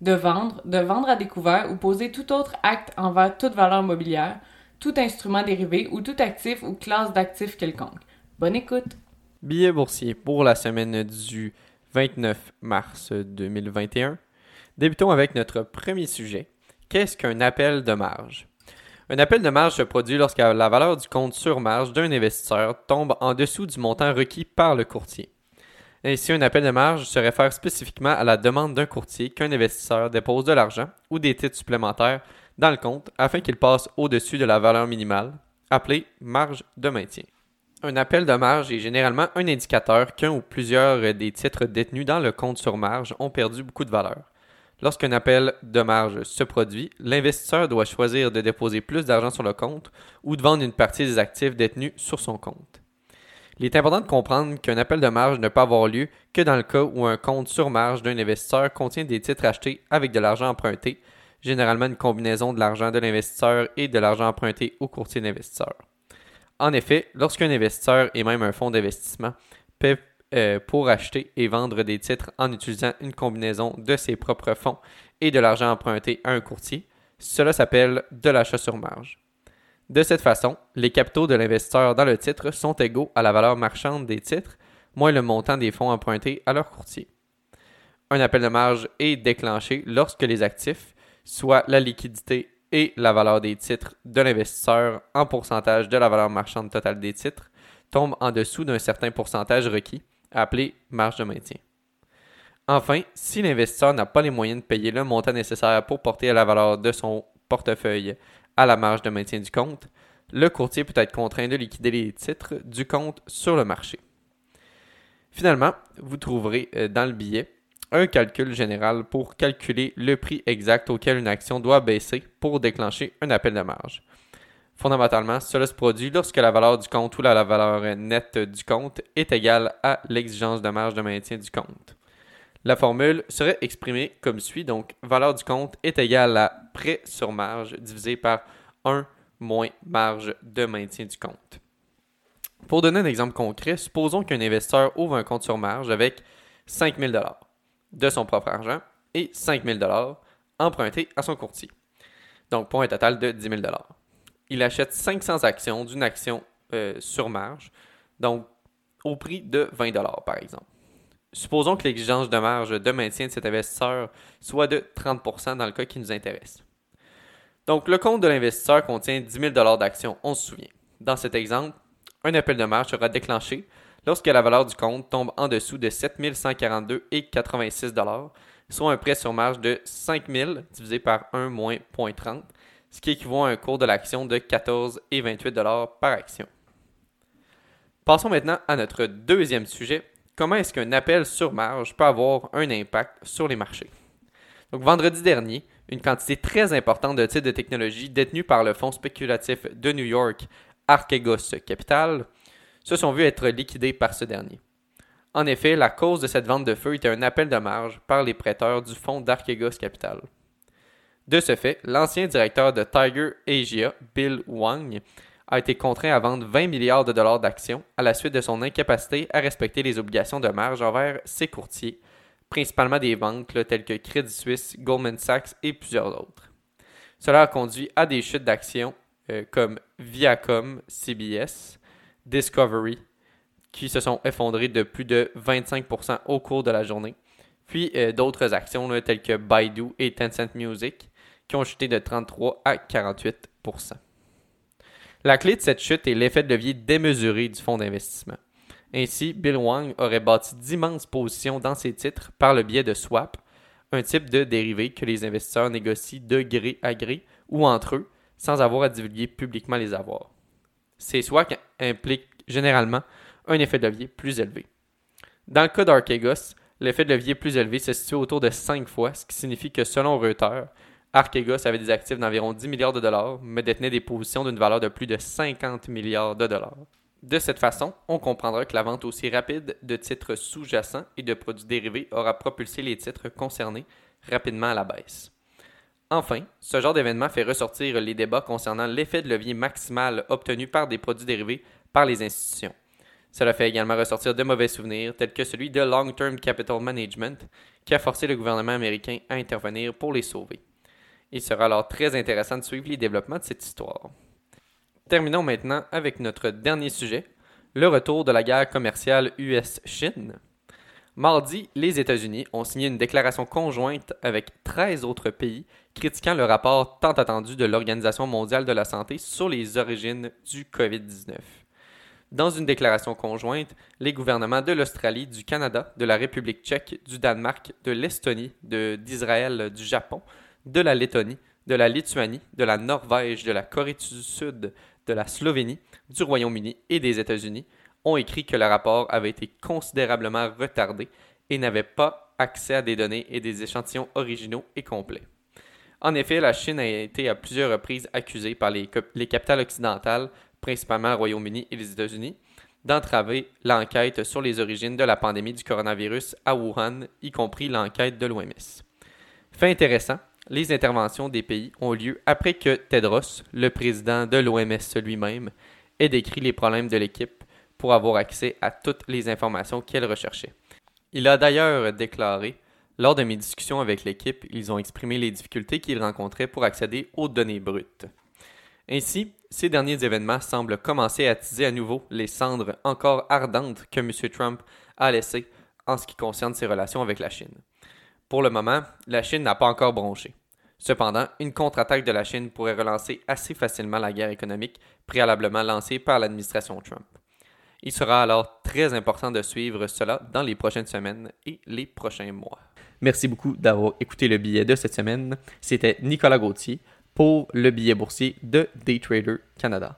de vendre, de vendre à découvert ou poser tout autre acte envers toute valeur mobilière, tout instrument dérivé ou tout actif ou classe d'actifs quelconque. Bonne écoute! Billet boursier pour la semaine du 29 mars 2021. Débutons avec notre premier sujet. Qu'est-ce qu'un appel de marge? Un appel de marge se produit lorsque la valeur du compte sur marge d'un investisseur tombe en dessous du montant requis par le courtier. Ainsi, un appel de marge se réfère spécifiquement à la demande d'un courtier qu'un investisseur dépose de l'argent ou des titres supplémentaires dans le compte afin qu'il passe au-dessus de la valeur minimale, appelée marge de maintien. Un appel de marge est généralement un indicateur qu'un ou plusieurs des titres détenus dans le compte sur marge ont perdu beaucoup de valeur. Lorsqu'un appel de marge se produit, l'investisseur doit choisir de déposer plus d'argent sur le compte ou de vendre une partie des actifs détenus sur son compte. Il est important de comprendre qu'un appel de marge ne peut avoir lieu que dans le cas où un compte sur marge d'un investisseur contient des titres achetés avec de l'argent emprunté, généralement une combinaison de l'argent de l'investisseur et de l'argent emprunté au courtier d'investisseur. En effet, lorsqu'un investisseur et même un fonds d'investissement paie euh, pour acheter et vendre des titres en utilisant une combinaison de ses propres fonds et de l'argent emprunté à un courtier, cela s'appelle de l'achat sur marge. De cette façon, les capitaux de l'investisseur dans le titre sont égaux à la valeur marchande des titres, moins le montant des fonds empruntés à leur courtier. Un appel de marge est déclenché lorsque les actifs, soit la liquidité et la valeur des titres de l'investisseur en pourcentage de la valeur marchande totale des titres, tombent en dessous d'un certain pourcentage requis, appelé marge de maintien. Enfin, si l'investisseur n'a pas les moyens de payer le montant nécessaire pour porter à la valeur de son portefeuille à la marge de maintien du compte, le courtier peut être contraint de liquider les titres du compte sur le marché. Finalement, vous trouverez euh, dans le billet un calcul général pour calculer le prix exact auquel une action doit baisser pour déclencher un appel de marge. Fondamentalement, cela se produit lorsque la valeur du compte ou la valeur nette du compte est égale à l'exigence de marge de maintien du compte. La formule serait exprimée comme suit. Donc, valeur du compte est égale à prêt sur marge divisé par 1 moins marge de maintien du compte. Pour donner un exemple concret, supposons qu'un investisseur ouvre un compte sur marge avec 5 000 de son propre argent et 5 000 empruntés à son courtier. Donc, pour un total de 10 000 Il achète 500 actions d'une action euh, sur marge, donc au prix de 20 par exemple. Supposons que l'exigence de marge de maintien de cet investisseur soit de 30% dans le cas qui nous intéresse. Donc, le compte de l'investisseur contient 10 000 d'actions, on se souvient. Dans cet exemple, un appel de marge sera déclenché lorsque la valeur du compte tombe en dessous de 7 142,86 soit un prêt sur marge de 5 000 divisé par 1 moins 0.30, ce qui équivaut à un cours de l'action de 14,28 par action. Passons maintenant à notre deuxième sujet, comment est-ce qu'un appel sur marge peut avoir un impact sur les marchés? Donc, vendredi dernier, une quantité très importante de titres de technologie détenus par le fonds spéculatif de New York, Archegos Capital, se sont vus être liquidés par ce dernier. En effet, la cause de cette vente de feu était un appel de marge par les prêteurs du fonds d'Archegos Capital. De ce fait, l'ancien directeur de Tiger Asia, Bill Wang, a été contraint à vendre 20 milliards de dollars d'actions à la suite de son incapacité à respecter les obligations de marge envers ses courtiers, principalement des banques telles que Credit Suisse, Goldman Sachs et plusieurs autres. Cela a conduit à des chutes d'actions euh, comme Viacom, CBS, Discovery, qui se sont effondrées de plus de 25% au cours de la journée, puis euh, d'autres actions telles que Baidu et Tencent Music, qui ont chuté de 33 à 48%. La clé de cette chute est l'effet de levier démesuré du fonds d'investissement. Ainsi, Bill Wang aurait bâti d'immenses positions dans ses titres par le biais de swap, un type de dérivé que les investisseurs négocient de gré à gré ou entre eux sans avoir à divulguer publiquement les avoirs. Ces swaps impliquent généralement un effet de levier plus élevé. Dans le cas d'Archegos, l'effet de levier plus élevé se situe autour de 5 fois, ce qui signifie que selon Reuters, Archegos avait des actifs d'environ 10 milliards de dollars, mais détenait des positions d'une valeur de plus de 50 milliards de dollars. De cette façon, on comprendra que la vente aussi rapide de titres sous-jacents et de produits dérivés aura propulsé les titres concernés rapidement à la baisse. Enfin, ce genre d'événement fait ressortir les débats concernant l'effet de levier maximal obtenu par des produits dérivés par les institutions. Cela fait également ressortir de mauvais souvenirs, tels que celui de Long Term Capital Management, qui a forcé le gouvernement américain à intervenir pour les sauver. Il sera alors très intéressant de suivre les développements de cette histoire. Terminons maintenant avec notre dernier sujet, le retour de la guerre commerciale US-Chine. Mardi, les États-Unis ont signé une déclaration conjointe avec 13 autres pays critiquant le rapport tant attendu de l'Organisation mondiale de la santé sur les origines du COVID-19. Dans une déclaration conjointe, les gouvernements de l'Australie, du Canada, de la République tchèque, du Danemark, de l'Estonie, d'Israël, du Japon, de la Lettonie, de la Lituanie, de la Norvège, de la Corée du Sud, de la Slovénie, du Royaume-Uni et des États-Unis ont écrit que le rapport avait été considérablement retardé et n'avait pas accès à des données et des échantillons originaux et complets. En effet, la Chine a été à plusieurs reprises accusée par les, capitales occidentales, principalement le Royaume-Uni et les États-Unis, d'entraver l'enquête sur les origines de la pandémie du coronavirus à Wuhan, y compris l'enquête de l'OMS. Fait intéressant, les interventions des pays ont lieu après que Tedros, le président de l'OMS lui-même, ait décrit les problèmes de l'équipe pour avoir accès à toutes les informations qu'elle recherchait. Il a d'ailleurs déclaré Lors de mes discussions avec l'équipe, ils ont exprimé les difficultés qu'ils rencontraient pour accéder aux données brutes. Ainsi, ces derniers événements semblent commencer à attiser à nouveau les cendres encore ardentes que M. Trump a laissées en ce qui concerne ses relations avec la Chine. Pour le moment, la Chine n'a pas encore bronché. Cependant, une contre-attaque de la Chine pourrait relancer assez facilement la guerre économique préalablement lancée par l'administration Trump. Il sera alors très important de suivre cela dans les prochaines semaines et les prochains mois. Merci beaucoup d'avoir écouté le billet de cette semaine. C'était Nicolas Gauthier pour le billet boursier de Daytrader Canada.